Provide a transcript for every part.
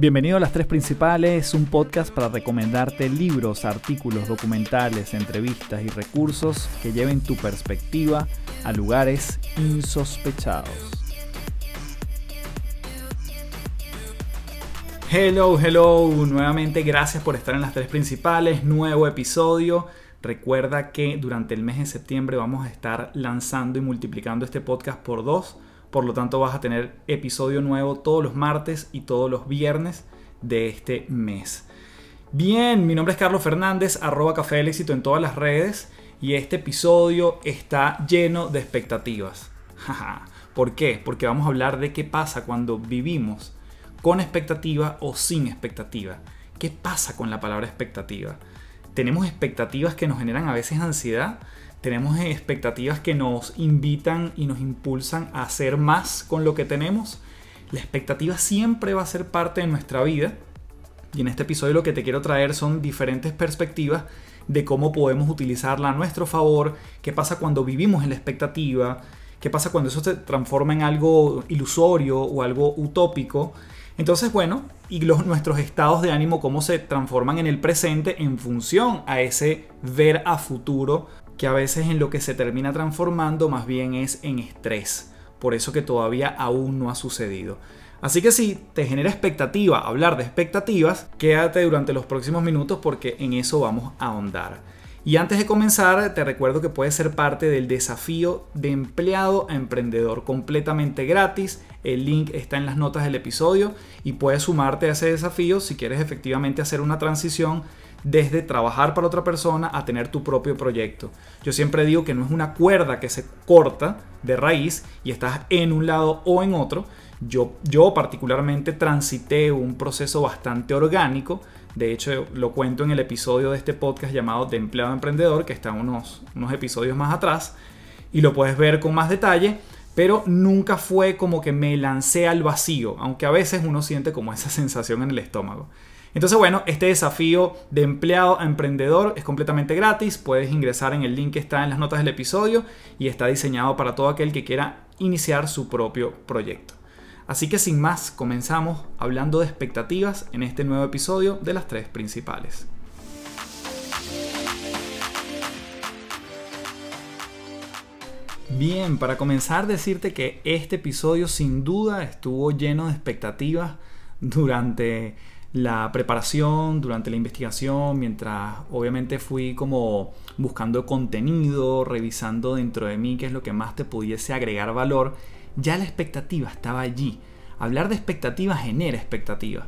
Bienvenido a Las Tres Principales, un podcast para recomendarte libros, artículos, documentales, entrevistas y recursos que lleven tu perspectiva a lugares insospechados. Hello, hello, nuevamente gracias por estar en Las Tres Principales, nuevo episodio. Recuerda que durante el mes de septiembre vamos a estar lanzando y multiplicando este podcast por dos por lo tanto vas a tener episodio nuevo todos los martes y todos los viernes de este mes. Bien, mi nombre es Carlos Fernández, arroba Café del Éxito en todas las redes y este episodio está lleno de expectativas. ¿Por qué? Porque vamos a hablar de qué pasa cuando vivimos con expectativa o sin expectativa. ¿Qué pasa con la palabra expectativa? Tenemos expectativas que nos generan a veces ansiedad, tenemos expectativas que nos invitan y nos impulsan a hacer más con lo que tenemos. La expectativa siempre va a ser parte de nuestra vida. Y en este episodio lo que te quiero traer son diferentes perspectivas de cómo podemos utilizarla a nuestro favor, qué pasa cuando vivimos en la expectativa, qué pasa cuando eso se transforma en algo ilusorio o algo utópico. Entonces, bueno, y los, nuestros estados de ánimo, cómo se transforman en el presente en función a ese ver a futuro que a veces en lo que se termina transformando más bien es en estrés. Por eso que todavía aún no ha sucedido. Así que si te genera expectativa hablar de expectativas, quédate durante los próximos minutos porque en eso vamos a ahondar. Y antes de comenzar, te recuerdo que puedes ser parte del desafío de empleado a emprendedor completamente gratis. El link está en las notas del episodio y puedes sumarte a ese desafío si quieres efectivamente hacer una transición desde trabajar para otra persona a tener tu propio proyecto. Yo siempre digo que no es una cuerda que se corta de raíz y estás en un lado o en otro. Yo, yo particularmente transité un proceso bastante orgánico. De hecho, lo cuento en el episodio de este podcast llamado De empleado emprendedor, que está unos, unos episodios más atrás. Y lo puedes ver con más detalle pero nunca fue como que me lancé al vacío, aunque a veces uno siente como esa sensación en el estómago. Entonces, bueno, este desafío de empleado a emprendedor es completamente gratis. Puedes ingresar en el link que está en las notas del episodio y está diseñado para todo aquel que quiera iniciar su propio proyecto. Así que sin más, comenzamos hablando de expectativas en este nuevo episodio de las tres principales. Bien, para comenzar decirte que este episodio sin duda estuvo lleno de expectativas durante la preparación, durante la investigación, mientras obviamente fui como buscando contenido, revisando dentro de mí qué es lo que más te pudiese agregar valor, ya la expectativa estaba allí. Hablar de expectativa genera expectativa.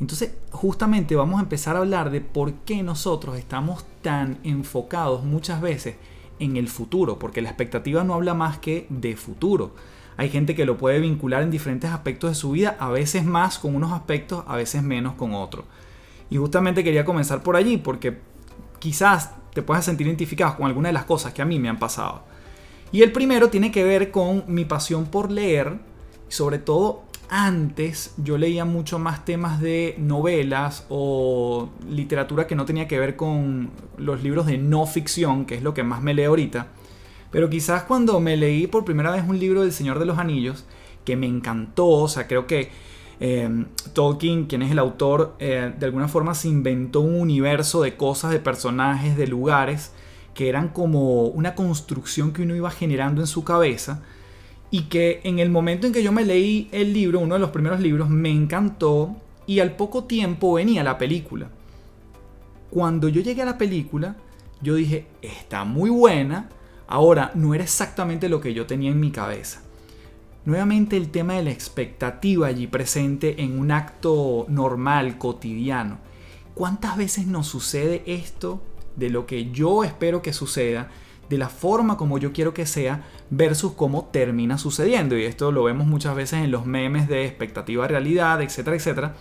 Entonces, justamente vamos a empezar a hablar de por qué nosotros estamos tan enfocados muchas veces en el futuro, porque la expectativa no habla más que de futuro. Hay gente que lo puede vincular en diferentes aspectos de su vida, a veces más con unos aspectos, a veces menos con otros. Y justamente quería comenzar por allí, porque quizás te puedas sentir identificado con alguna de las cosas que a mí me han pasado. Y el primero tiene que ver con mi pasión por leer, y sobre todo antes yo leía mucho más temas de novelas o literatura que no tenía que ver con los libros de no ficción, que es lo que más me leo ahorita. Pero quizás cuando me leí por primera vez un libro del Señor de los Anillos, que me encantó, o sea, creo que eh, Tolkien, quien es el autor, eh, de alguna forma se inventó un universo de cosas, de personajes, de lugares, que eran como una construcción que uno iba generando en su cabeza y que en el momento en que yo me leí el libro, uno de los primeros libros, me encantó y al poco tiempo venía la película. Cuando yo llegué a la película, yo dije, está muy buena, Ahora, no era exactamente lo que yo tenía en mi cabeza. Nuevamente el tema de la expectativa allí presente en un acto normal, cotidiano. ¿Cuántas veces nos sucede esto de lo que yo espero que suceda, de la forma como yo quiero que sea, versus cómo termina sucediendo? Y esto lo vemos muchas veces en los memes de expectativa realidad, etcétera, etcétera.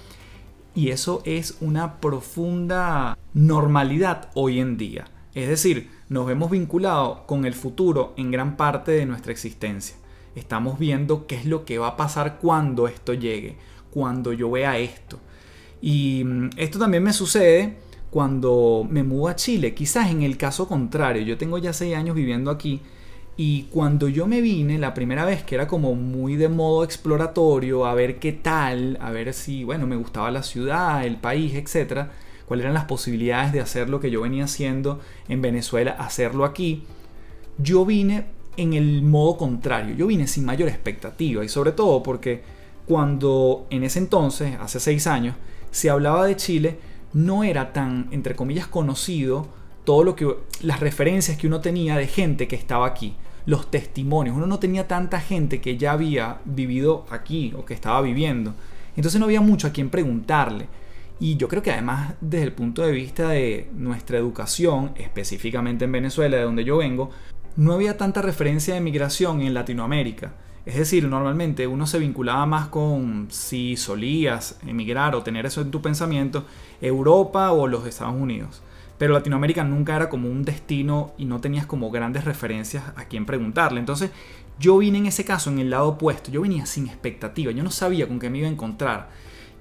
Y eso es una profunda normalidad hoy en día. Es decir, nos vemos vinculados con el futuro en gran parte de nuestra existencia. Estamos viendo qué es lo que va a pasar cuando esto llegue, cuando yo vea esto. Y mm, esto también me sucede cuando me mudo a Chile. Quizás en el caso contrario, yo tengo ya seis años viviendo aquí Y cuando yo me vine, la primera vez que era como muy de modo exploratorio, a ver qué tal, a ver si, bueno, me gustaba la ciudad, el país, etcétera, cuáles eran las posibilidades de hacer lo que yo venía haciendo en Venezuela, hacerlo aquí, yo vine en el modo contrario, yo vine sin mayor expectativa y sobre todo porque cuando en ese entonces, hace seis años, se hablaba de Chile, no era tan, entre comillas, conocido todo lo que las referencias que uno tenía de gente que estaba aquí, los testimonios. Uno no tenía tanta gente que ya había vivido aquí o que estaba viviendo. Entonces no había mucho a quien preguntarle. Y yo creo que además desde el punto de vista de nuestra educación, específicamente en Venezuela, de donde yo vengo, no había tanta referencia de migración en Latinoamérica. Es decir, normalmente uno se vinculaba más con si solías emigrar o tener eso en tu pensamiento, Europa o los Estados Unidos. Pero Latinoamérica nunca era como un destino y no tenías como grandes referencias a quien preguntarle. Entonces yo vine en ese caso en el lado opuesto, yo venía sin expectativa, yo no sabía con qué me iba a encontrar.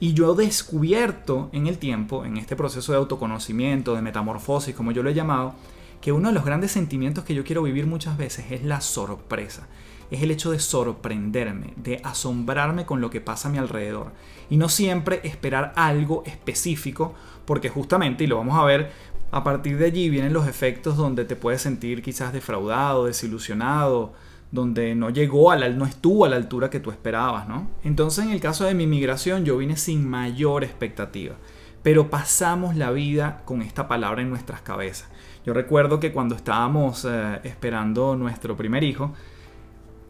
Y yo he descubierto en el tiempo, en este proceso de autoconocimiento, de metamorfosis, como yo lo he llamado, que uno de los grandes sentimientos que yo quiero vivir muchas veces es la sorpresa es el hecho de sorprenderme, de asombrarme con lo que pasa a mi alrededor. Y no siempre esperar algo específico, porque justamente, y lo vamos a ver, a partir de allí vienen los efectos donde te puedes sentir quizás defraudado, desilusionado, donde no llegó a la, no estuvo a la altura que tú esperabas, ¿no? Entonces en el caso de mi migración yo vine sin mayor expectativa, pero pasamos la vida con esta palabra en nuestras cabezas. Yo recuerdo que cuando estábamos eh, esperando nuestro primer hijo,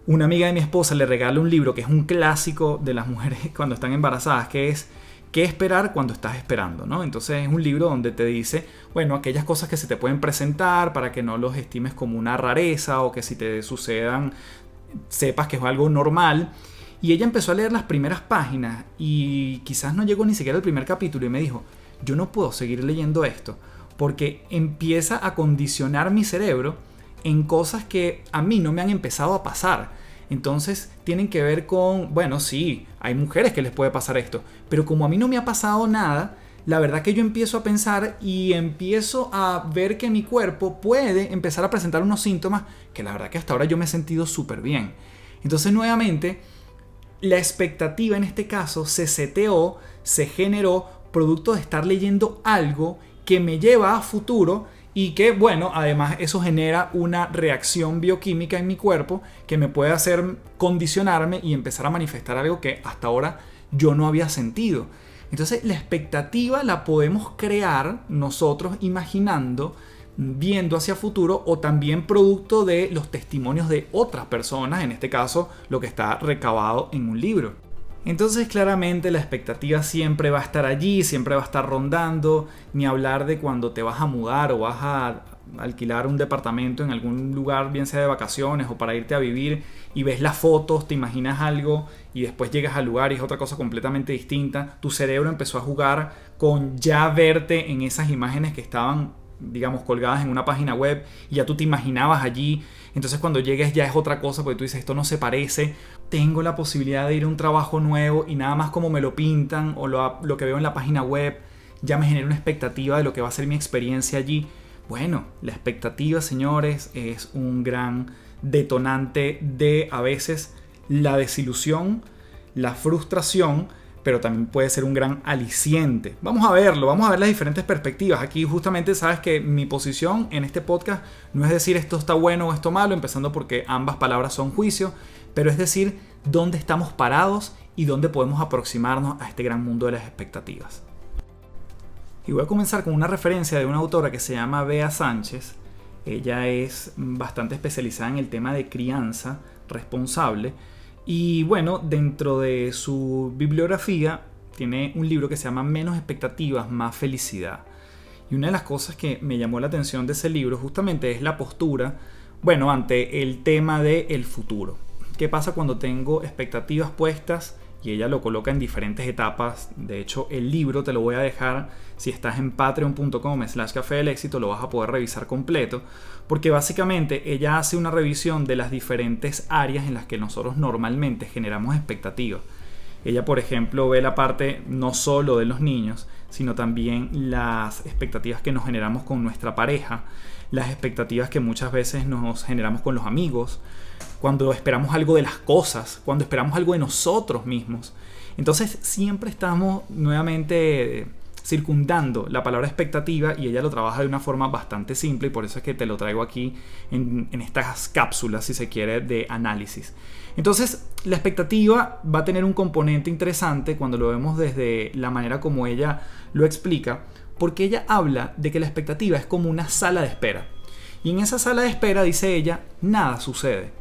una amiga de mi esposa le regala un libro que es un clásico de las mujeres cuando están embarazadas, que es ¿Qué esperar cuando estás esperando? ¿no? Entonces es un libro donde te dice, bueno, aquellas cosas que se te pueden presentar para que no los estimes como una rareza o que si te sucedan sepas que es algo normal. Y ella empezó a leer las primeras páginas y quizás no llegó ni siquiera al primer capítulo y me dijo, yo no puedo seguir leyendo esto porque empieza a condicionar mi cerebro en cosas que a mí no me han empezado a pasar. Entonces tienen que ver con, bueno, sí, hay mujeres que les puede pasar esto, pero como a mí no me ha pasado nada, la verdad que yo empiezo a pensar y empiezo a ver que mi cuerpo puede empezar a presentar unos síntomas que la verdad que hasta ahora yo me he sentido súper bien. Entonces nuevamente, la expectativa en este caso se seteó, se generó producto de estar leyendo algo que me lleva a futuro y que bueno, además eso genera una reacción bioquímica en mi cuerpo que me puede hacer condicionarme y empezar a manifestar algo que hasta ahora yo no había sentido. Entonces la expectativa la podemos crear nosotros imaginando, viendo hacia futuro o también producto de los testimonios de otras personas, en este caso lo que está recabado en un libro. Entonces claramente la expectativa siempre va a estar allí, siempre va a estar rondando, ni hablar de cuando te vas a mudar o vas a alquilar un departamento en algún lugar, bien sea de vacaciones o para irte a vivir y ves las fotos, te imaginas algo y después llegas al lugar y es otra cosa completamente distinta. Tu cerebro empezó a jugar con ya verte en esas imágenes que estaban, digamos, colgadas en una página web y ya tú te imaginabas allí. Entonces cuando llegues ya es otra cosa porque tú dices esto no se parece tengo la posibilidad de ir a un trabajo nuevo y nada más como me lo pintan o lo, que veo en la página web ya me genera una expectativa de lo que va a ser mi experiencia allí. Bueno, la expectativa, señores, es un gran detonante de a veces la desilusión, la frustración, pero también puede ser un gran aliciente. Vamos a verlo, vamos a ver las diferentes perspectivas. Aquí justamente sabes que mi posición en este podcast no es decir esto está bueno o esto malo, empezando porque ambas palabras son juicio, pero es decir, dónde estamos parados y dónde podemos aproximarnos a este gran mundo de las expectativas. Y voy a comenzar con una referencia de una autora que se llama Bea Sánchez. Ella es bastante especializada en el tema de crianza responsable. Y bueno, dentro de su bibliografía tiene un libro que se llama Menos expectativas, más felicidad. Y una de las cosas que me llamó la atención de ese libro justamente es la postura, bueno, ante el tema del futuro. ¿Qué pasa cuando tengo expectativas puestas? Y ella lo coloca en diferentes etapas. De hecho, el libro te lo voy a dejar. Si estás en patreon.com slash café del éxito, lo vas a poder revisar completo. Porque básicamente ella hace una revisión de las diferentes áreas en las que nosotros normalmente generamos expectativas. Ella, por ejemplo, ve la parte no solo de los niños, sino también las expectativas que nos generamos con nuestra pareja, las expectativas que muchas veces nos generamos con los amigos, cuando esperamos algo de las cosas, cuando esperamos algo de nosotros mismos. Entonces siempre estamos nuevamente circundando la palabra expectativa y ella lo trabaja de una forma bastante simple y por eso es que te lo traigo aquí en, estas cápsulas, si se quiere, de análisis. Entonces, la expectativa va a tener un componente interesante cuando lo vemos desde la manera como ella lo explica, porque ella habla de que la expectativa es como una sala de espera. Y en esa sala de espera, dice ella, nada sucede.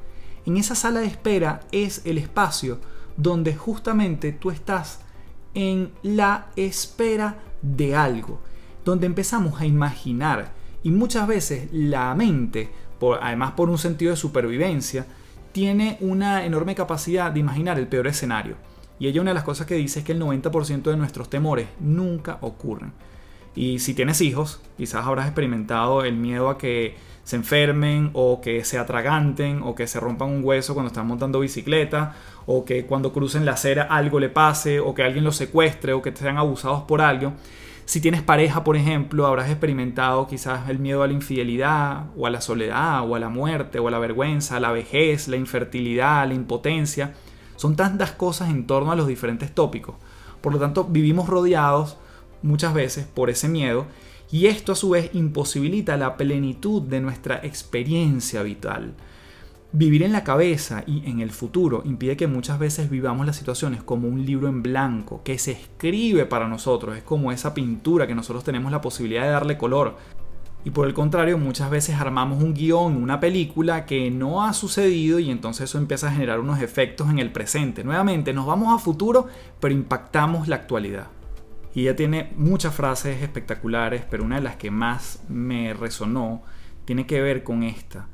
En esa sala de espera es el espacio donde justamente tú estás en la espera de algo, donde empezamos a imaginar y muchas veces la mente, además por un sentido de supervivencia, tiene una enorme capacidad de imaginar el peor escenario. Y ella una de las cosas que dice es que el 90% de nuestros temores nunca ocurren. Y si tienes hijos, quizás habrás experimentado el miedo a que se enfermen o que se atraganten o que se rompan un hueso cuando están montando bicicleta o que cuando crucen la acera algo le pase o que alguien los secuestre o que sean abusados por algo. Si tienes pareja, por ejemplo, habrás experimentado quizás el miedo a la infidelidad o a la soledad o a la muerte o a la vergüenza, a la vejez, la infertilidad, la impotencia. Son tantas cosas en torno a los diferentes tópicos. Por lo tanto, vivimos rodeados muchas veces por ese miedo y esto a su vez imposibilita la plenitud de nuestra experiencia vital. Vivir en la cabeza y en el futuro impide que muchas veces vivamos las situaciones como un libro en blanco, que se escribe para nosotros, es como esa pintura que nosotros tenemos la posibilidad de darle color. Y por el contrario, muchas veces armamos un guion, una película que no ha sucedido y entonces eso empieza a generar unos efectos en el presente. Nuevamente, nos vamos a futuro, pero impactamos la actualidad. Y ella tiene muchas frases espectaculares, pero una de las que más me resonó tiene que ver con esta.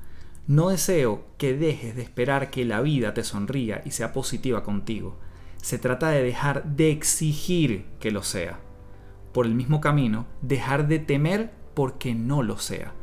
No deseo que dejes de esperar que la vida te sonría y sea positiva contigo. Se trata de dejar de exigir que lo sea. Por el mismo camino, dejar de temer porque no lo sea.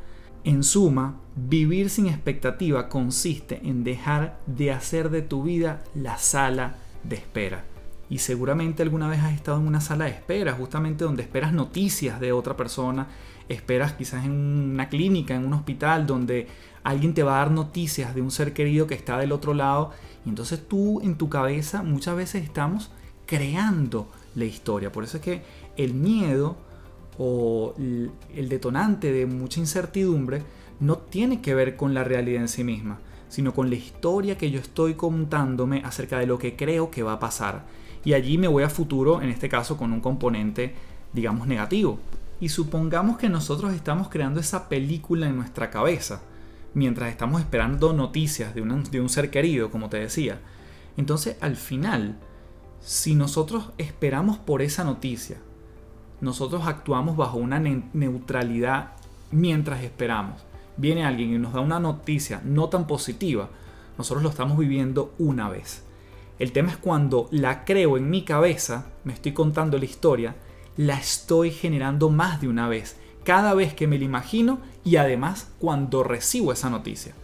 En suma, vivir sin expectativa consiste en dejar de hacer de tu vida la sala de espera y seguramente alguna vez has estado en una sala de espera, justamente donde esperas noticias de otra persona, esperas quizás en una clínica, en un hospital, donde alguien te va a dar noticias de un ser querido que está del otro lado, y entonces tú en tu cabeza muchas veces estamos creando la historia. Por eso es que el miedo o el detonante de mucha incertidumbre no tiene que ver con la realidad en sí misma, sino con la historia que yo estoy contándome acerca de lo que creo que va a pasar y allí me voy a futuro, en este caso con un componente, digamos, negativo. Y supongamos que nosotros estamos creando esa película en nuestra cabeza, mientras estamos esperando noticias de un, de un ser querido, como te decía. Entonces, al final, si nosotros esperamos por esa noticia, nosotros actuamos bajo una neutralidad mientras esperamos. Viene alguien y nos da una noticia no tan positiva, nosotros lo estamos viviendo una vez. El tema es cuando la creo en mi cabeza, me estoy contando la historia, la estoy generando más de una vez, cada vez que me la imagino y además cuando recibo esa noticia.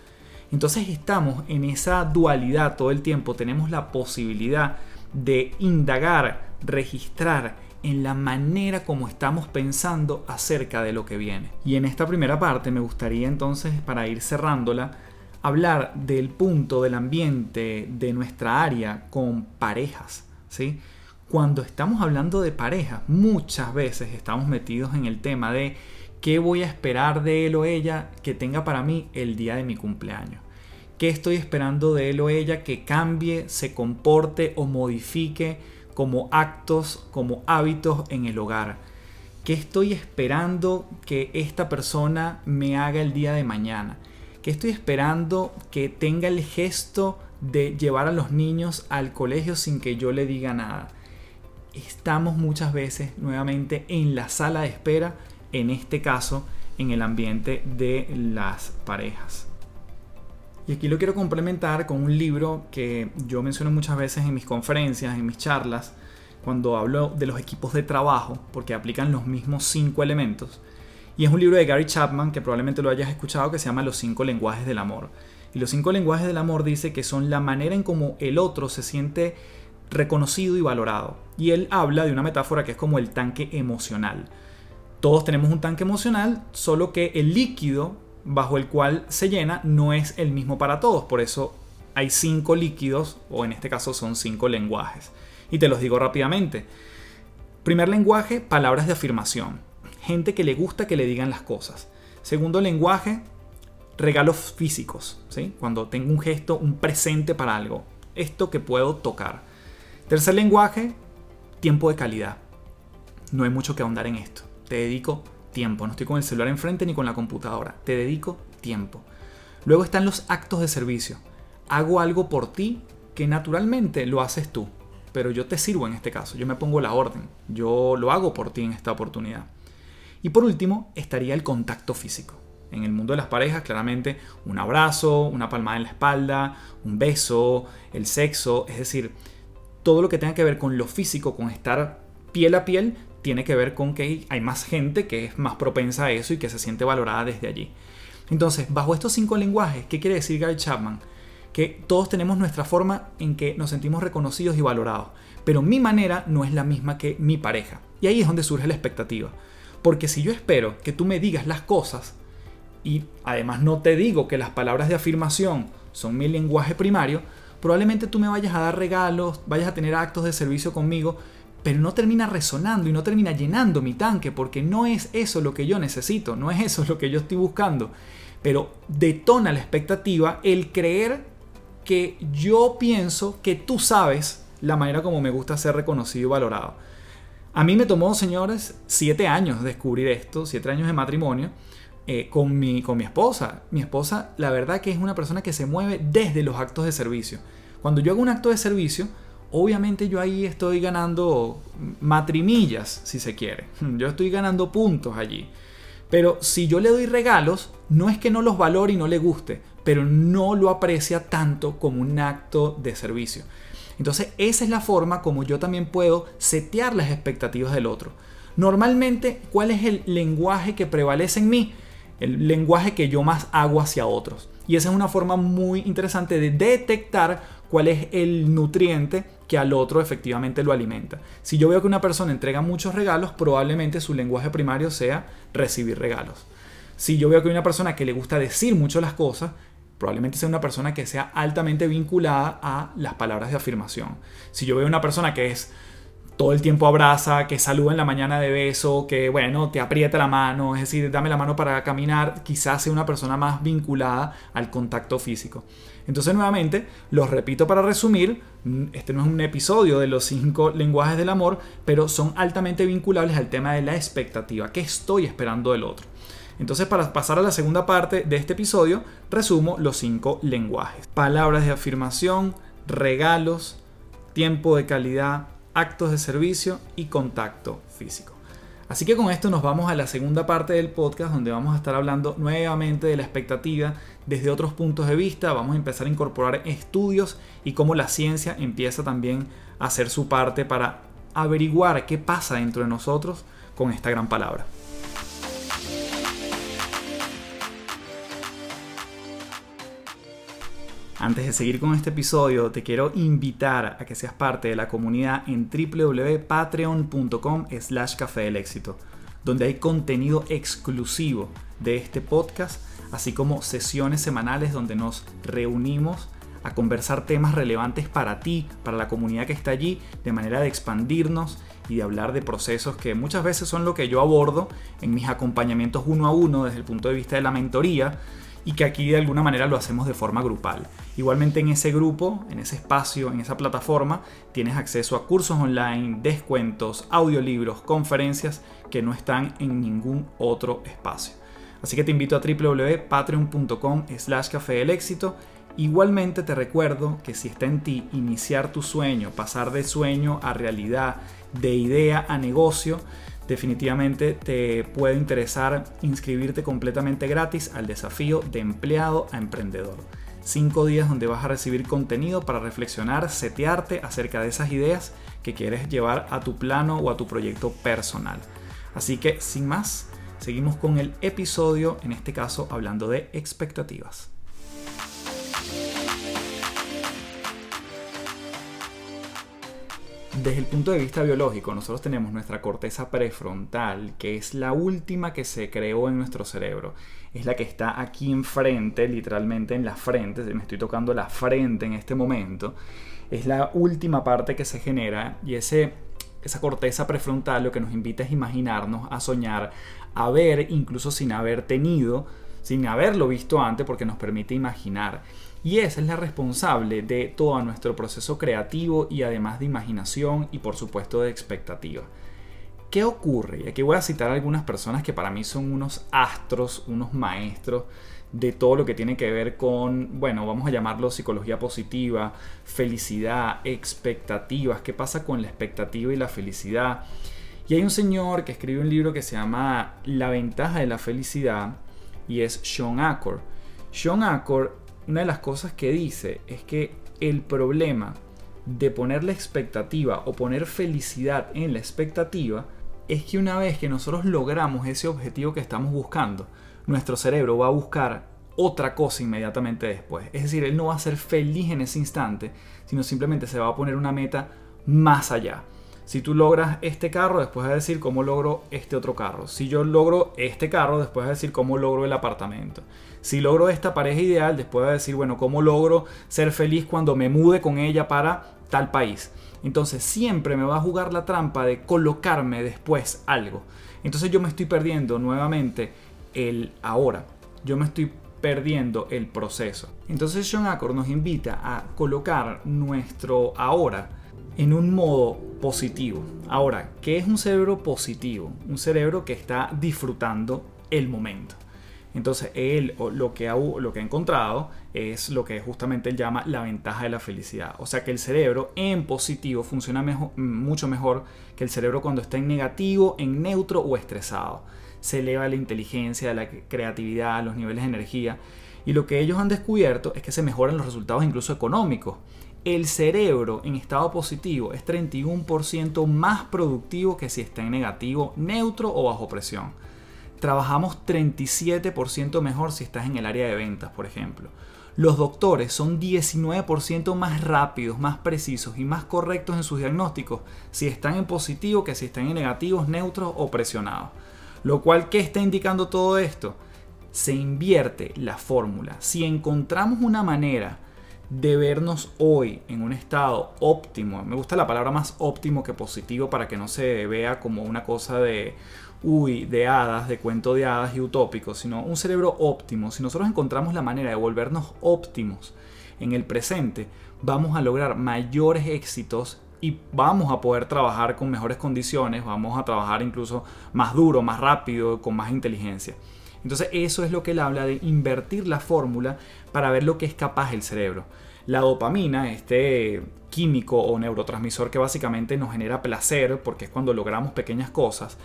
Entonces estamos en esa dualidad todo el tiempo, tenemos la posibilidad de indagar, registrar en la manera como estamos pensando acerca de lo que viene. Y en esta primera parte me gustaría entonces, para ir cerrándola, hablar del punto del ambiente de nuestra área con parejas, ¿sí? Cuando estamos hablando de parejas, muchas veces estamos metidos en el tema de qué voy a esperar de él o ella que tenga para mí el día de mi cumpleaños. ¿Qué estoy esperando de él o ella que cambie, se comporte o modifique como actos, como hábitos en el hogar? ¿Qué estoy esperando que esta persona me haga el día de mañana? Estoy esperando que tenga el gesto de llevar a los niños al colegio sin que yo le diga nada. Estamos muchas veces nuevamente en la sala de espera, en este caso en el ambiente de las parejas. Y aquí lo quiero complementar con un libro que yo menciono muchas veces en mis conferencias, en mis charlas, cuando hablo de los equipos de trabajo, porque aplican los mismos cinco elementos. Y es un libro de Gary Chapman que probablemente lo hayas escuchado que se llama Los cinco lenguajes del amor. Y los cinco lenguajes del amor dice que son la manera en cómo el otro se siente reconocido y valorado. y él habla de una metáfora que es como el tanque emocional. Todos tenemos un tanque emocional, solo que el líquido bajo el cual se llena no es el mismo para todos, por eso hay cinco líquidos, o en este caso son cinco lenguajes. Y te los digo rápidamente. Primer lenguaje, palabras de afirmación. Gente que le gusta que le digan las cosas. Segundo lenguaje, regalos físicos. ¿sí? Cuando tengo un gesto, un presente para algo. Esto que puedo tocar. Tercer lenguaje, tiempo de calidad. No hay mucho que ahondar en esto. Te dedico tiempo. No estoy con el celular enfrente ni con la computadora. Te dedico tiempo. Luego están los actos de servicio. Hago algo por ti que naturalmente lo haces tú. Pero yo te sirvo en este caso. Yo me pongo la orden. Yo lo hago por ti en esta oportunidad. Y por último estaría el contacto físico. En el mundo de las parejas, claramente, un abrazo, una palmada en la espalda, un beso, el sexo, es decir, todo lo que tenga que ver con lo físico, con estar piel a piel, tiene que ver con que hay más gente que es más propensa a eso y que se siente valorada desde allí. Entonces, bajo estos cinco lenguajes, ¿qué quiere decir Gary Chapman? Que todos tenemos nuestra forma en que nos sentimos reconocidos y valorados, pero mi manera no es la misma que mi pareja. Y ahí es donde surge la expectativa. Porque si yo espero que tú me digas las cosas, y además no te digo que las palabras de afirmación son mi lenguaje primario, probablemente tú me vayas a dar regalos, vayas a tener actos de servicio conmigo, pero no termina resonando y no termina llenando mi tanque porque no es eso lo que yo necesito, no es eso lo que yo estoy buscando. Pero detona la expectativa el creer que yo pienso que tú sabes la manera como me gusta ser reconocido y valorado. A mí me tomó, señores, siete años descubrir esto, siete años de matrimonio. Eh, con, mi, con mi esposa. Mi esposa, la verdad que es una persona que se mueve desde los actos de servicio. Cuando yo hago un acto de servicio, obviamente yo ahí estoy ganando matrimillas, si se quiere. Yo estoy ganando puntos allí. Pero si yo le doy regalos, no es que no los valore y no le guste, pero no lo aprecia tanto como un acto de servicio. Entonces esa es la forma como yo también puedo setear las expectativas del otro. Normalmente, ¿cuál es el lenguaje que prevalece en mí? el lenguaje que yo más hago hacia otros. Y esa es una forma muy interesante de detectar cuál es el nutriente que al otro efectivamente lo alimenta. Si yo veo que una persona entrega muchos regalos, probablemente su lenguaje primario sea recibir regalos. Si yo veo que hay una persona que le gusta decir mucho las cosas, probablemente sea una persona que sea altamente vinculada a las palabras de afirmación. Si yo veo una persona que es todo el tiempo abraza, que saluda en la mañana de beso, que bueno, te aprieta la mano, es decir, dame la mano para caminar, quizás sea una persona más vinculada al contacto físico. Entonces nuevamente, los repito para resumir, mm, este no es un episodio de los cinco lenguajes del amor, pero son altamente vinculables al tema de la expectativa, qué estoy esperando del otro. Entonces para pasar a la segunda parte de este episodio, resumo los cinco lenguajes. Palabras de afirmación, regalos, tiempo de calidad, actos de servicio y contacto físico. Así que con esto nos vamos a la segunda parte del podcast donde vamos a estar hablando nuevamente de la expectativa desde otros puntos de vista. Vamos a empezar a incorporar estudios y cómo la ciencia empieza también a hacer su parte para averiguar qué pasa dentro de nosotros con esta gran palabra. Antes de seguir con este episodio, te quiero invitar a que seas parte de la comunidad en www.patreon.com slash café del éxito, donde hay contenido exclusivo de este podcast, así como sesiones semanales donde nos reunimos a conversar temas relevantes para ti, para la comunidad que está allí, de manera de expandirnos y de hablar de procesos que muchas veces son lo que yo abordo en mis acompañamientos uno a uno desde el punto de vista de la mentoría y que aquí de alguna manera lo hacemos de forma grupal. Igualmente en ese grupo, en ese espacio, en esa plataforma, tienes acceso a cursos online, descuentos, audiolibros, conferencias que no están en ningún otro espacio. Así que te invito a www.patreon.com slash café del éxito. Igualmente te recuerdo que si está en ti iniciar tu sueño, pasar de sueño a realidad, de idea a negocio, definitivamente te puede interesar inscribirte completamente gratis al desafío de empleado a emprendedor. Cinco días donde vas a recibir contenido para reflexionar, setearte acerca de esas ideas que quieres llevar a tu plano o a tu proyecto personal. Así que sin más, seguimos con el episodio, en este caso hablando de expectativas. Desde el punto de vista biológico, nosotros tenemos nuestra corteza prefrontal, que es la última que se creó en nuestro cerebro. Es la que está aquí enfrente, literalmente en la frente, me estoy tocando la frente en este momento. Es la última parte que se genera y ese, esa corteza prefrontal lo que nos invita es imaginarnos, a soñar, a ver, incluso sin haber tenido, sin haberlo visto antes, porque nos permite imaginar. Y esa es la responsable de todo nuestro proceso creativo y además de imaginación y por supuesto de expectativa. ¿Qué ocurre? Y aquí voy a citar a algunas personas que para mí son unos astros, unos maestros de todo lo que tiene que ver con, bueno, vamos a llamarlo psicología positiva, felicidad, expectativas, qué pasa con la expectativa y la felicidad. Y hay un señor que escribe un libro que se llama La ventaja de la felicidad y es Sean Acor. Sean Acor una de las cosas que dice es que el problema de poner la expectativa o poner felicidad en la expectativa es que una vez que nosotros logramos ese objetivo que estamos buscando, nuestro cerebro va a buscar otra cosa inmediatamente después. Es decir, él no va a ser feliz en ese instante, sino simplemente se va a poner una meta más allá. Si tú logras este carro, después vas a decir cómo logro este otro carro. Si yo logro este carro, después vas a decir cómo logro el apartamento. Si logro esta pareja ideal, después va a decir, bueno, cómo logro ser feliz cuando me mude con ella para tal país. Entonces siempre me va a jugar la trampa de colocarme después algo. Entonces yo me estoy perdiendo nuevamente el ahora. Yo me estoy perdiendo el proceso. Entonces Sean Accord nos invita a colocar nuestro ahora en un modo positivo. Ahora, ¿qué es un cerebro positivo? Un cerebro que está disfrutando el momento. Entonces, él lo que, ha, lo que ha encontrado es lo que justamente él llama la ventaja de la felicidad. O sea que el cerebro en positivo funciona mucho mejor que el cerebro cuando está en negativo, en neutro o estresado. Se eleva la inteligencia, la creatividad, los niveles de energía. Y lo que ellos han descubierto es que se mejoran los resultados incluso económicos el cerebro en estado positivo es 31% más productivo que si está en negativo, neutro o bajo presión. Trabajamos 37% mejor si estás en el área de ventas, por ejemplo. Los doctores son 19% más rápidos, más precisos y más correctos en sus diagnósticos si están en positivo que si están en negativos, neutros o presionados. Lo cual, ¿qué está indicando todo esto? Se invierte la fórmula. Si encontramos una manera de vernos hoy en un estado óptimo. Me gusta la palabra más óptimo que positivo para que no se vea como una cosa de, uy, de hadas, de cuento de hadas y utópico, sino un cerebro óptimo. Si nosotros encontramos la manera de volvernos óptimos en el presente, vamos a lograr mayores éxitos y vamos a poder trabajar con mejores condiciones, vamos a trabajar incluso más duro, más rápido, con más inteligencia. Entonces eso es lo que él habla de invertir la fórmula para ver lo que es capaz el cerebro. La dopamina, este químico o neurotransmisor que básicamente nos genera placer, porque es cuando logramos pequeñas cosas,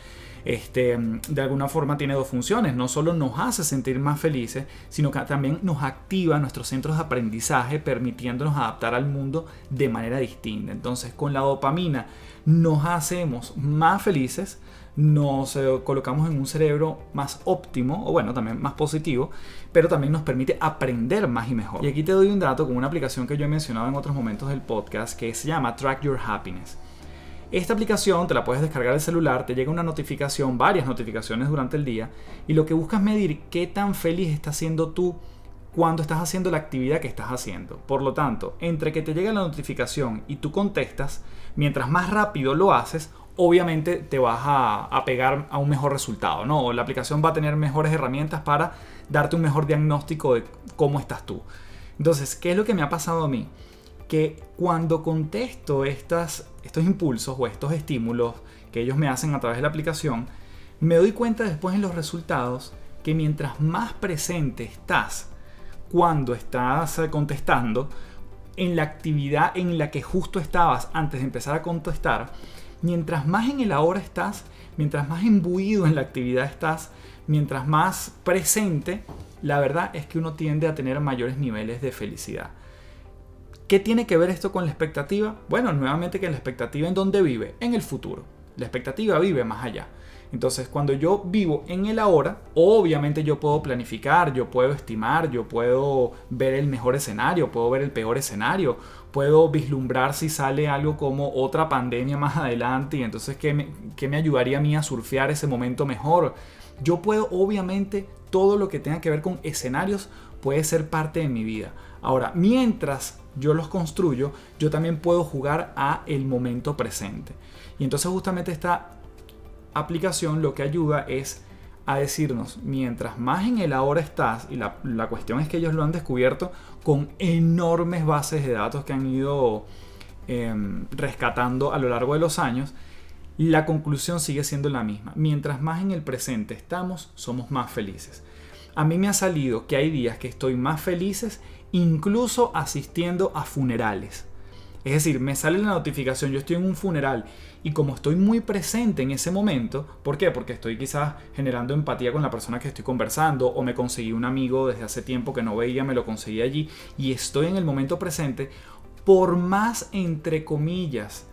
este, de alguna forma tiene dos funciones. No solo nos hace sentir más felices, sino que también nos activa nuestros centros de aprendizaje, permitiéndonos adaptar al mundo de manera distinta. Entonces, con la dopamina nos hacemos más felices, nos eh, colocamos en un cerebro más óptimo, o bueno, también más positivo, pero también nos permite aprender más y mejor. Y aquí te doy un dato con una aplicación que yo he mencionado en otros momentos del podcast que se llama Track Your Happiness. Esta aplicación te la puedes descargar el celular, te llega una notificación, varias notificaciones durante el día, y lo que buscas es medir qué tan feliz estás siendo tú cuando estás haciendo la actividad que estás haciendo. Por lo tanto, entre que te llega la notificación y tú contestas, mientras más rápido lo haces, obviamente te vas a, pegar a un mejor resultado, ¿no? La aplicación va a tener mejores herramientas para darte un mejor diagnóstico de cómo estás tú. Entonces, ¿qué es lo que me ha pasado a mí? Que cuando contesto estas, estos impulsos o estos estímulos que ellos me hacen a través de la aplicación, me doy cuenta después en los resultados que mientras más presente estás cuando estás contestando, en la actividad en la que justo estabas antes de empezar a contestar, mientras más en el ahora estás, mientras más imbuido en la actividad estás, mientras más presente, la verdad es que uno tiende a tener mayores niveles de felicidad. ¿Qué tiene que ver esto con la expectativa? Bueno, nuevamente que la expectativa en dónde vive, en el futuro. La expectativa vive más allá. Entonces, cuando yo vivo en el ahora, obviamente yo puedo planificar, yo puedo estimar, yo puedo ver el mejor escenario, puedo ver el peor escenario, puedo vislumbrar si sale algo como otra pandemia más adelante y entonces qué me, ayudaría a mí a surfear ese momento mejor. Yo puedo, obviamente, todo lo que tenga que ver con escenarios puede ser parte de mi vida. Ahora, mientras yo los construyo, yo también puedo jugar a el momento presente. Y entonces justamente esta aplicación lo que ayuda es a decirnos, mientras más en el ahora estás, y la, cuestión es que ellos lo han descubierto con enormes bases de datos que han ido em, rescatando a lo largo de los años, la conclusión sigue siendo la misma. Mientras más en el presente estamos, somos más felices. A mí me ha salido que hay días que estoy más felices incluso asistiendo a funerales. Es decir, me sale la notificación, yo estoy en un funeral y como estoy muy presente en ese momento, ¿por qué? Porque estoy quizás generando empatía con la persona que estoy conversando o me conseguí un amigo desde hace tiempo que no veía, me lo conseguí allí y estoy en el momento presente, por más entre comillas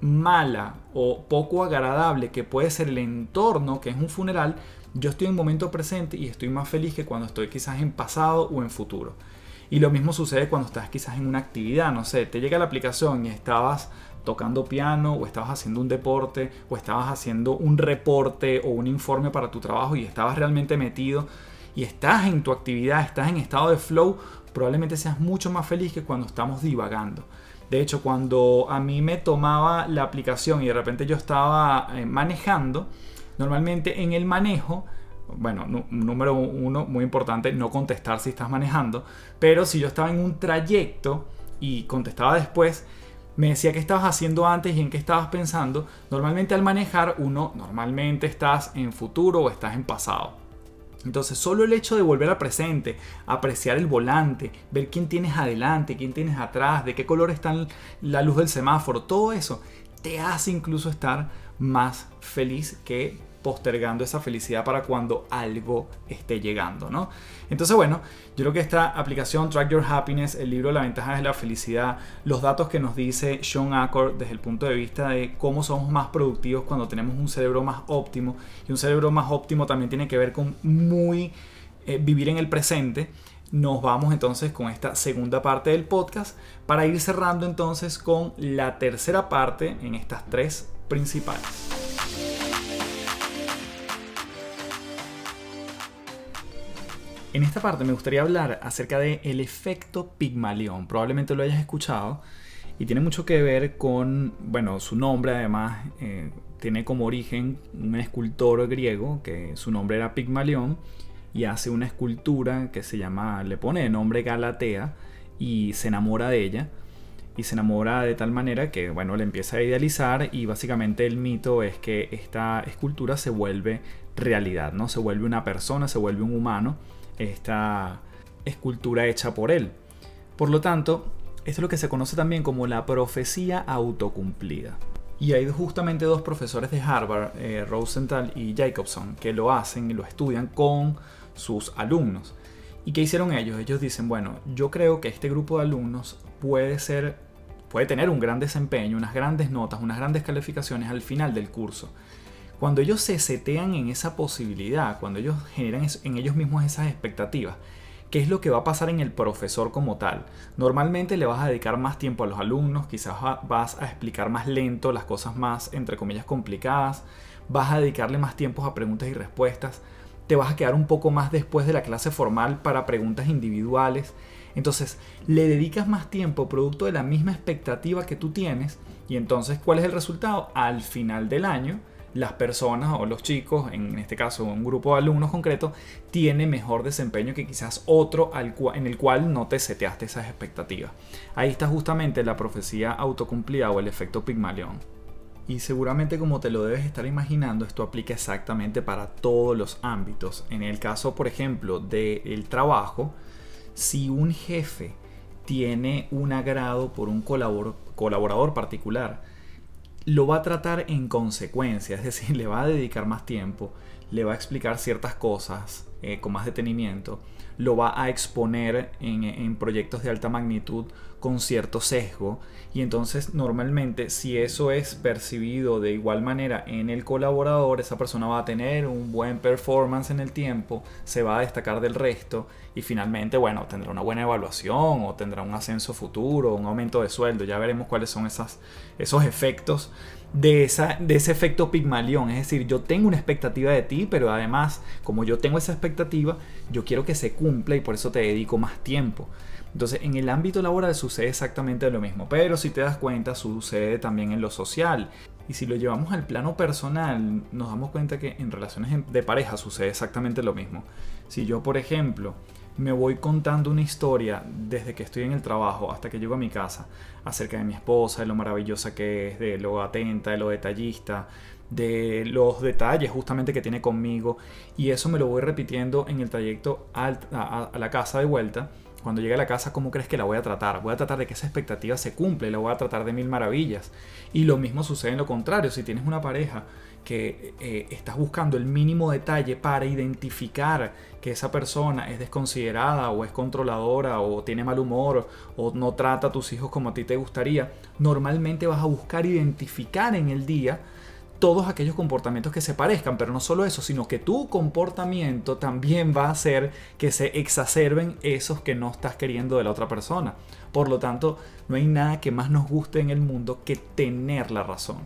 mala o poco agradable que puede ser el entorno que es un funeral, yo estoy en momento presente y estoy más feliz que cuando estoy quizás en pasado o en futuro. Y lo mismo sucede cuando estás quizás en una actividad, no sé, te llega la aplicación y estabas tocando piano o estabas haciendo un deporte o estabas haciendo un reporte o un informe para tu trabajo y estabas realmente metido y estás en tu actividad, estás en estado de flow, probablemente seas mucho más feliz que cuando estamos divagando. De hecho, cuando a mí me tomaba la aplicación y de repente yo estaba eh, manejando, normalmente en el manejo bueno, número uno, muy importante, no contestar si estás manejando, pero si yo estaba en un trayecto y contestaba después, me decía qué estabas haciendo antes y en qué estabas pensando. Normalmente al manejar uno, normalmente estás en futuro o estás en pasado. Entonces solo el hecho de volver al presente, apreciar el volante, ver quién tienes adelante, quién tienes atrás, de qué color está la luz del semáforo, todo eso te hace incluso estar más feliz que postergando esa felicidad para cuando algo esté llegando, ¿no? Entonces, bueno, yo creo que esta aplicación Track Your Happiness, el libro La ventaja de la felicidad, los datos que nos dice Sean Accord desde el punto de vista de cómo somos más productivos cuando tenemos un cerebro más óptimo, y un cerebro más óptimo también tiene que ver con muy eh, vivir en el presente. Nos vamos entonces con esta segunda parte del podcast para ir cerrando entonces con la tercera parte en estas tres principales. En esta parte me gustaría hablar acerca del el efecto Pigmalión. Probablemente lo hayas escuchado y tiene mucho que ver con, bueno, su nombre además eh, tiene como origen un escultor griego que su nombre era Pigmalión y hace una escultura que se llama, le pone de nombre Galatea y se enamora de ella y se enamora de tal manera que, bueno, le empieza a idealizar y básicamente el mito es que esta escultura se vuelve realidad, ¿no? Se vuelve una persona, se vuelve un humano esta escultura hecha por él. Por lo tanto, esto es lo que se conoce también como la profecía autocumplida. Y hay justamente dos profesores de Harvard, eh, Rosenthal y Jacobson, que lo hacen y lo estudian con sus alumnos. ¿Y qué hicieron ellos? Ellos dicen, bueno, yo creo que este grupo de alumnos puede ser, puede tener un gran desempeño, unas grandes notas, unas grandes calificaciones al final del curso. Cuando ellos se setean en esa posibilidad, cuando ellos generan en ellos mismos esas expectativas, ¿qué es lo que va a pasar en el profesor como tal? Normalmente le vas a dedicar más tiempo a los alumnos, quizás vas a explicar más lento las cosas más, entre comillas, complicadas, vas a dedicarle más tiempo a preguntas y respuestas, te vas a quedar un poco más después de la clase formal para preguntas individuales. Entonces, le dedicas más tiempo producto de la misma expectativa que tú tienes y entonces, ¿cuál es el resultado? Al final del año, las personas o los chicos, en este caso un grupo de alumnos concreto, tiene mejor desempeño que quizás otro en el cual no te seteaste esas expectativas. Ahí está justamente la profecía autocumplida o el efecto Pigmalión. Y seguramente como te lo debes estar imaginando, esto aplica exactamente para todos los ámbitos. En el caso, por ejemplo, del trabajo, si un jefe tiene un agrado por un colaborador particular, lo va a tratar en consecuencia, es decir, le va a dedicar más tiempo, le va a explicar ciertas cosas eh, con más detenimiento, lo va a exponer en, proyectos de alta magnitud con cierto sesgo y entonces normalmente si eso es percibido de igual manera en el colaborador, esa persona va a tener un buen performance en el tiempo, se va a destacar del resto y finalmente, bueno, tendrá una buena evaluación o tendrá un ascenso futuro, un aumento de sueldo, ya veremos cuáles son esas, esos efectos de, esa, de ese efecto Pigmalión. Es decir, yo tengo una expectativa de ti, pero además, como yo tengo esa expectativa, yo quiero que se cumpla y por eso te dedico más tiempo. Entonces, en el ámbito laboral sucede exactamente lo mismo, pero si te das cuenta, sucede también en lo social. Y si lo llevamos al plano personal, nos damos cuenta que en relaciones de pareja sucede exactamente lo mismo. Si yo, por ejemplo, me voy contando una historia desde que estoy en el trabajo hasta que llego a mi casa acerca de mi esposa, de lo maravillosa que es, de lo atenta, de lo detallista, de los detalles justamente que tiene conmigo y eso me lo voy repitiendo en el trayecto a, la casa de vuelta. Cuando llegue a la casa, ¿cómo crees que la voy a tratar? Voy a tratar de que esa expectativa se cumpla y la voy a tratar de mil maravillas. Y lo mismo sucede en lo contrario. Si tienes una pareja que eh, estás buscando el mínimo detalle para identificar que esa persona es desconsiderada o es controladora o tiene mal humor o no trata a tus hijos como a ti te gustaría, normalmente vas a buscar identificar en el día todos aquellos comportamientos que se parezcan, pero no solo eso, sino que tu comportamiento también va a hacer que se exacerben esos que no estás queriendo de la otra persona. Por lo tanto, no hay nada que más nos guste en el mundo que tener la razón.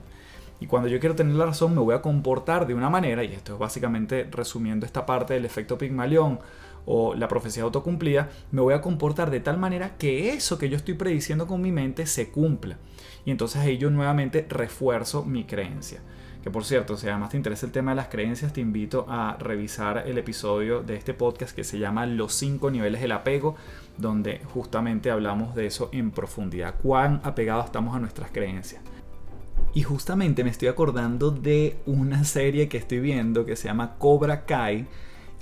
Y cuando yo quiero tener la razón, me voy a comportar de una manera, y esto es básicamente resumiendo esta parte del efecto Pigmalión o la profecía autocumplida, me voy a comportar de tal manera que eso que yo estoy prediciendo con mi mente se cumpla. Y entonces ahí yo nuevamente refuerzo mi creencia. Que por cierto, si además te interesa el tema de las creencias, te invito a revisar el episodio de este podcast que se llama Los cinco niveles del apego, donde justamente hablamos de eso en profundidad. Cuán apegados estamos a nuestras creencias. Y justamente me estoy acordando de una serie que estoy viendo que se llama Cobra Kai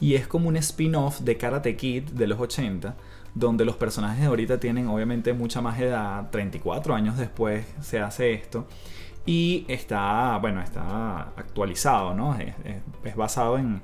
y es como un spin-off de Karate Kid de los 80 donde los personajes de ahorita tienen obviamente mucha más edad, 34 años después se hace esto y está, bueno, está actualizado, ¿no? Es, basado en,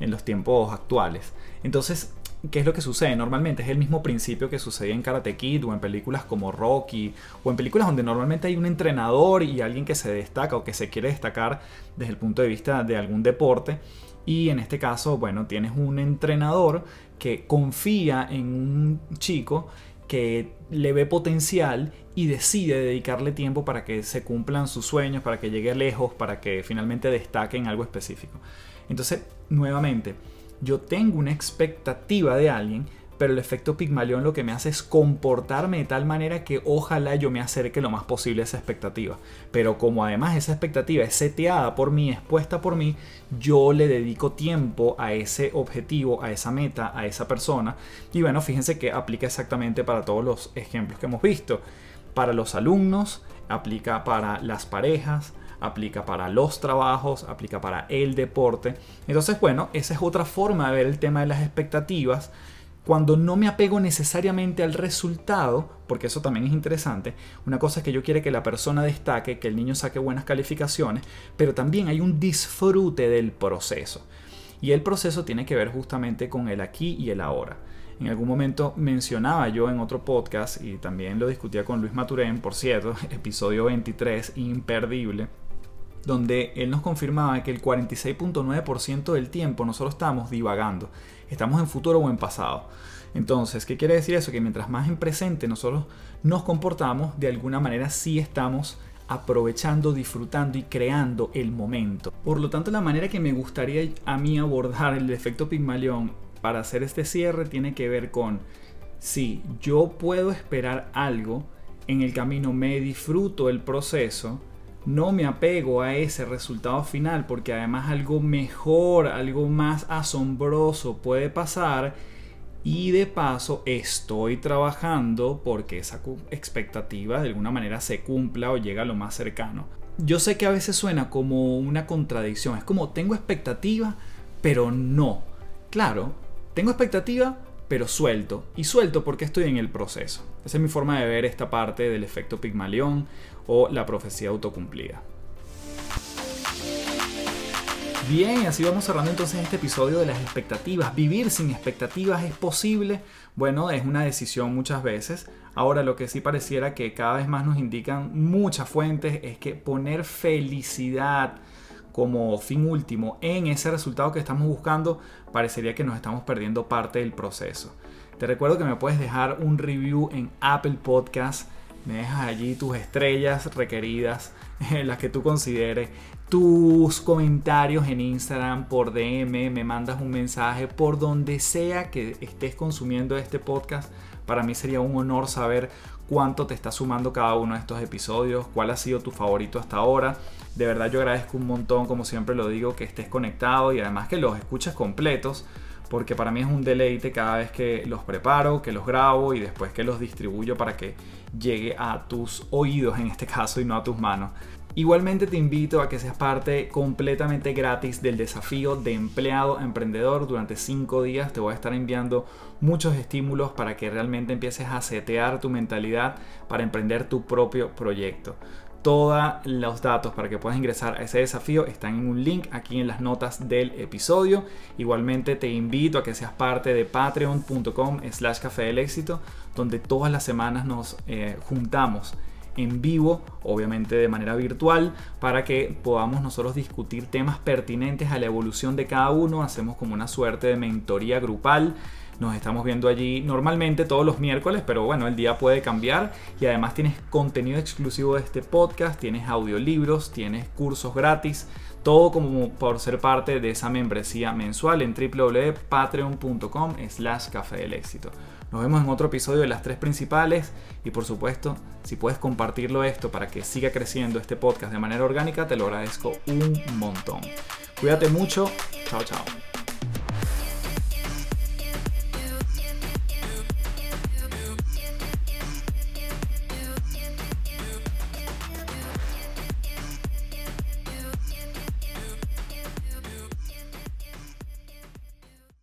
en los tiempos actuales. Entonces, ¿Qué es lo que sucede? Normalmente es el mismo principio que sucede en Karate Kid o en películas como Rocky o en películas donde normalmente hay un entrenador y alguien que se destaca o que se quiere destacar desde el punto de vista de algún deporte. Y en este caso, bueno, tienes un entrenador que confía en un chico que le ve potencial y decide dedicarle tiempo para que se cumplan sus sueños, para que llegue lejos, para que finalmente destaque en algo específico. Entonces, nuevamente, yo tengo una expectativa de alguien, pero el efecto Pigmalión lo que me hace es comportarme de tal manera que ojalá yo me acerque lo más posible a esa expectativa. Pero como además esa expectativa es seteada por mí, expuesta por mí, yo le dedico tiempo a ese objetivo, a esa meta, a esa persona. Y bueno, fíjense que aplica exactamente para todos los ejemplos que hemos visto. Para los alumnos, aplica para las parejas, aplica para los trabajos, aplica para el deporte. Entonces, bueno, esa es otra forma de ver el tema de las expectativas. Cuando no me apego necesariamente al resultado, porque eso también es interesante, una cosa es que yo quiero que la persona destaque, que el niño saque buenas calificaciones, pero también hay un disfrute del proceso. Y el proceso tiene que ver justamente con el aquí y el ahora. En algún momento mencionaba yo en otro podcast y también lo discutía con Luis Maturén, por cierto, episodio 23, imperdible, donde él nos confirmaba que el 46.9% del tiempo nosotros estamos divagando, estamos en futuro o en pasado. Entonces, ¿qué quiere decir eso? Que mientras más en presente nosotros nos comportamos, de alguna manera sí estamos aprovechando, disfrutando y creando el momento. Por lo tanto, la manera que me gustaría a mí abordar el efecto Pigmalión para hacer este cierre tiene que ver con si yo puedo esperar algo, en el camino me disfruto el proceso, no me apego a ese resultado final porque además algo mejor, algo más asombroso puede pasar y de paso estoy trabajando porque esa expectativa de alguna manera se cumpla o llega a lo más cercano. Yo sé que a veces suena como una contradicción, es como tengo expectativa pero no. Claro, tengo expectativa pero suelto. Y suelto porque estoy en el proceso. Esa es mi forma de ver esta parte del efecto Pigmalión o la profecía autocumplida. Bien, así vamos cerrando entonces este episodio de las expectativas. ¿Vivir sin expectativas es posible? Bueno, es una decisión muchas veces. Ahora lo que sí pareciera que cada vez más nos indican muchas fuentes es que poner felicidad como fin último en ese resultado que estamos buscando, parecería que nos estamos perdiendo parte del proceso. Te recuerdo que me puedes dejar un review en Apple Podcast. Me dejas allí tus estrellas requeridas, las que tú consideres tus comentarios en Instagram, por DM, me mandas un mensaje, por donde sea que estés consumiendo este podcast. Para mí sería un honor saber cuánto te está sumando cada uno de estos episodios, cuál ha sido tu favorito hasta ahora. De verdad yo agradezco un montón, como siempre lo digo, que estés conectado y además que los escuches completos, porque para mí es un deleite cada vez que los preparo, que los grabo y después que los distribuyo para que llegue a tus oídos en este caso y no a tus manos. Igualmente te invito a que seas parte completamente gratis del desafío de empleado emprendedor. Durante 5 días te voy a estar enviando muchos estímulos para que realmente empieces a setear tu mentalidad para emprender tu propio proyecto. Todos los datos para que puedas ingresar a ese desafío están en un link aquí en las notas del episodio. Igualmente te invito a que seas parte de patreon.com slash café del éxito, donde todas las semanas nos eh, juntamos en vivo, obviamente de manera virtual, para que podamos nosotros discutir temas pertinentes a la evolución de cada uno. Hacemos como una suerte de mentoría grupal. Nos estamos viendo allí normalmente todos los miércoles, pero bueno, el día puede cambiar y además tienes contenido exclusivo de este podcast, tienes audiolibros, tienes cursos gratis, todo como por ser parte de esa membresía mensual en www.patreon.com slash café del éxito. Nos vemos en otro episodio de las tres principales y por supuesto, si puedes compartirlo esto para que siga creciendo este podcast de manera orgánica, te lo agradezco un montón. Cuídate mucho. Chao, chao.